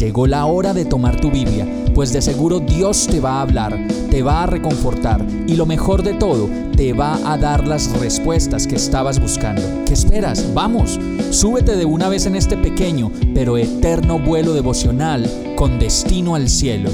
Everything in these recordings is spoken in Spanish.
Llegó la hora de tomar tu Biblia, pues de seguro Dios te va a hablar, te va a reconfortar y lo mejor de todo, te va a dar las respuestas que estabas buscando. ¿Qué esperas? Vamos, súbete de una vez en este pequeño pero eterno vuelo devocional con destino al cielo.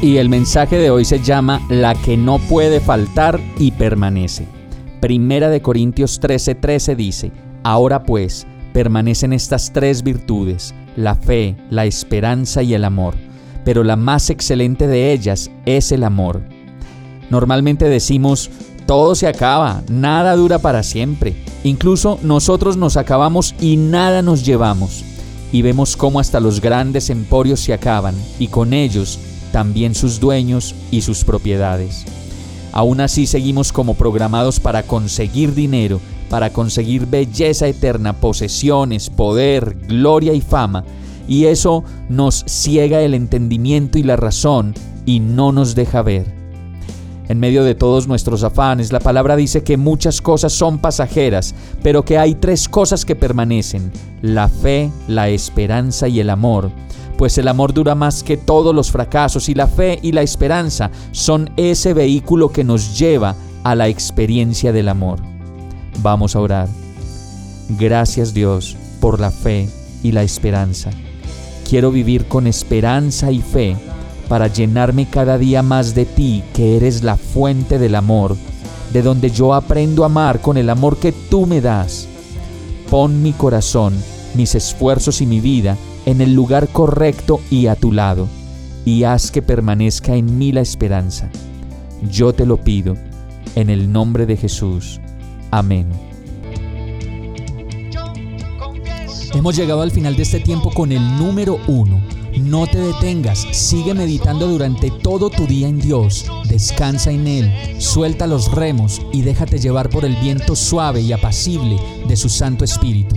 Y el mensaje de hoy se llama La que no puede faltar y permanece. Primera de Corintios 13:13 13 dice, Ahora pues, permanecen estas tres virtudes, la fe, la esperanza y el amor, pero la más excelente de ellas es el amor. Normalmente decimos, todo se acaba, nada dura para siempre, incluso nosotros nos acabamos y nada nos llevamos. Y vemos cómo hasta los grandes emporios se acaban y con ellos también sus dueños y sus propiedades. Aún así seguimos como programados para conseguir dinero para conseguir belleza eterna, posesiones, poder, gloria y fama, y eso nos ciega el entendimiento y la razón y no nos deja ver. En medio de todos nuestros afanes, la palabra dice que muchas cosas son pasajeras, pero que hay tres cosas que permanecen, la fe, la esperanza y el amor. Pues el amor dura más que todos los fracasos y la fe y la esperanza son ese vehículo que nos lleva a la experiencia del amor. Vamos a orar. Gracias Dios por la fe y la esperanza. Quiero vivir con esperanza y fe para llenarme cada día más de ti, que eres la fuente del amor, de donde yo aprendo a amar con el amor que tú me das. Pon mi corazón, mis esfuerzos y mi vida en el lugar correcto y a tu lado, y haz que permanezca en mí la esperanza. Yo te lo pido, en el nombre de Jesús. Amén. Hemos llegado al final de este tiempo con el número uno. No te detengas, sigue meditando durante todo tu día en Dios, descansa en Él, suelta los remos y déjate llevar por el viento suave y apacible de su Santo Espíritu.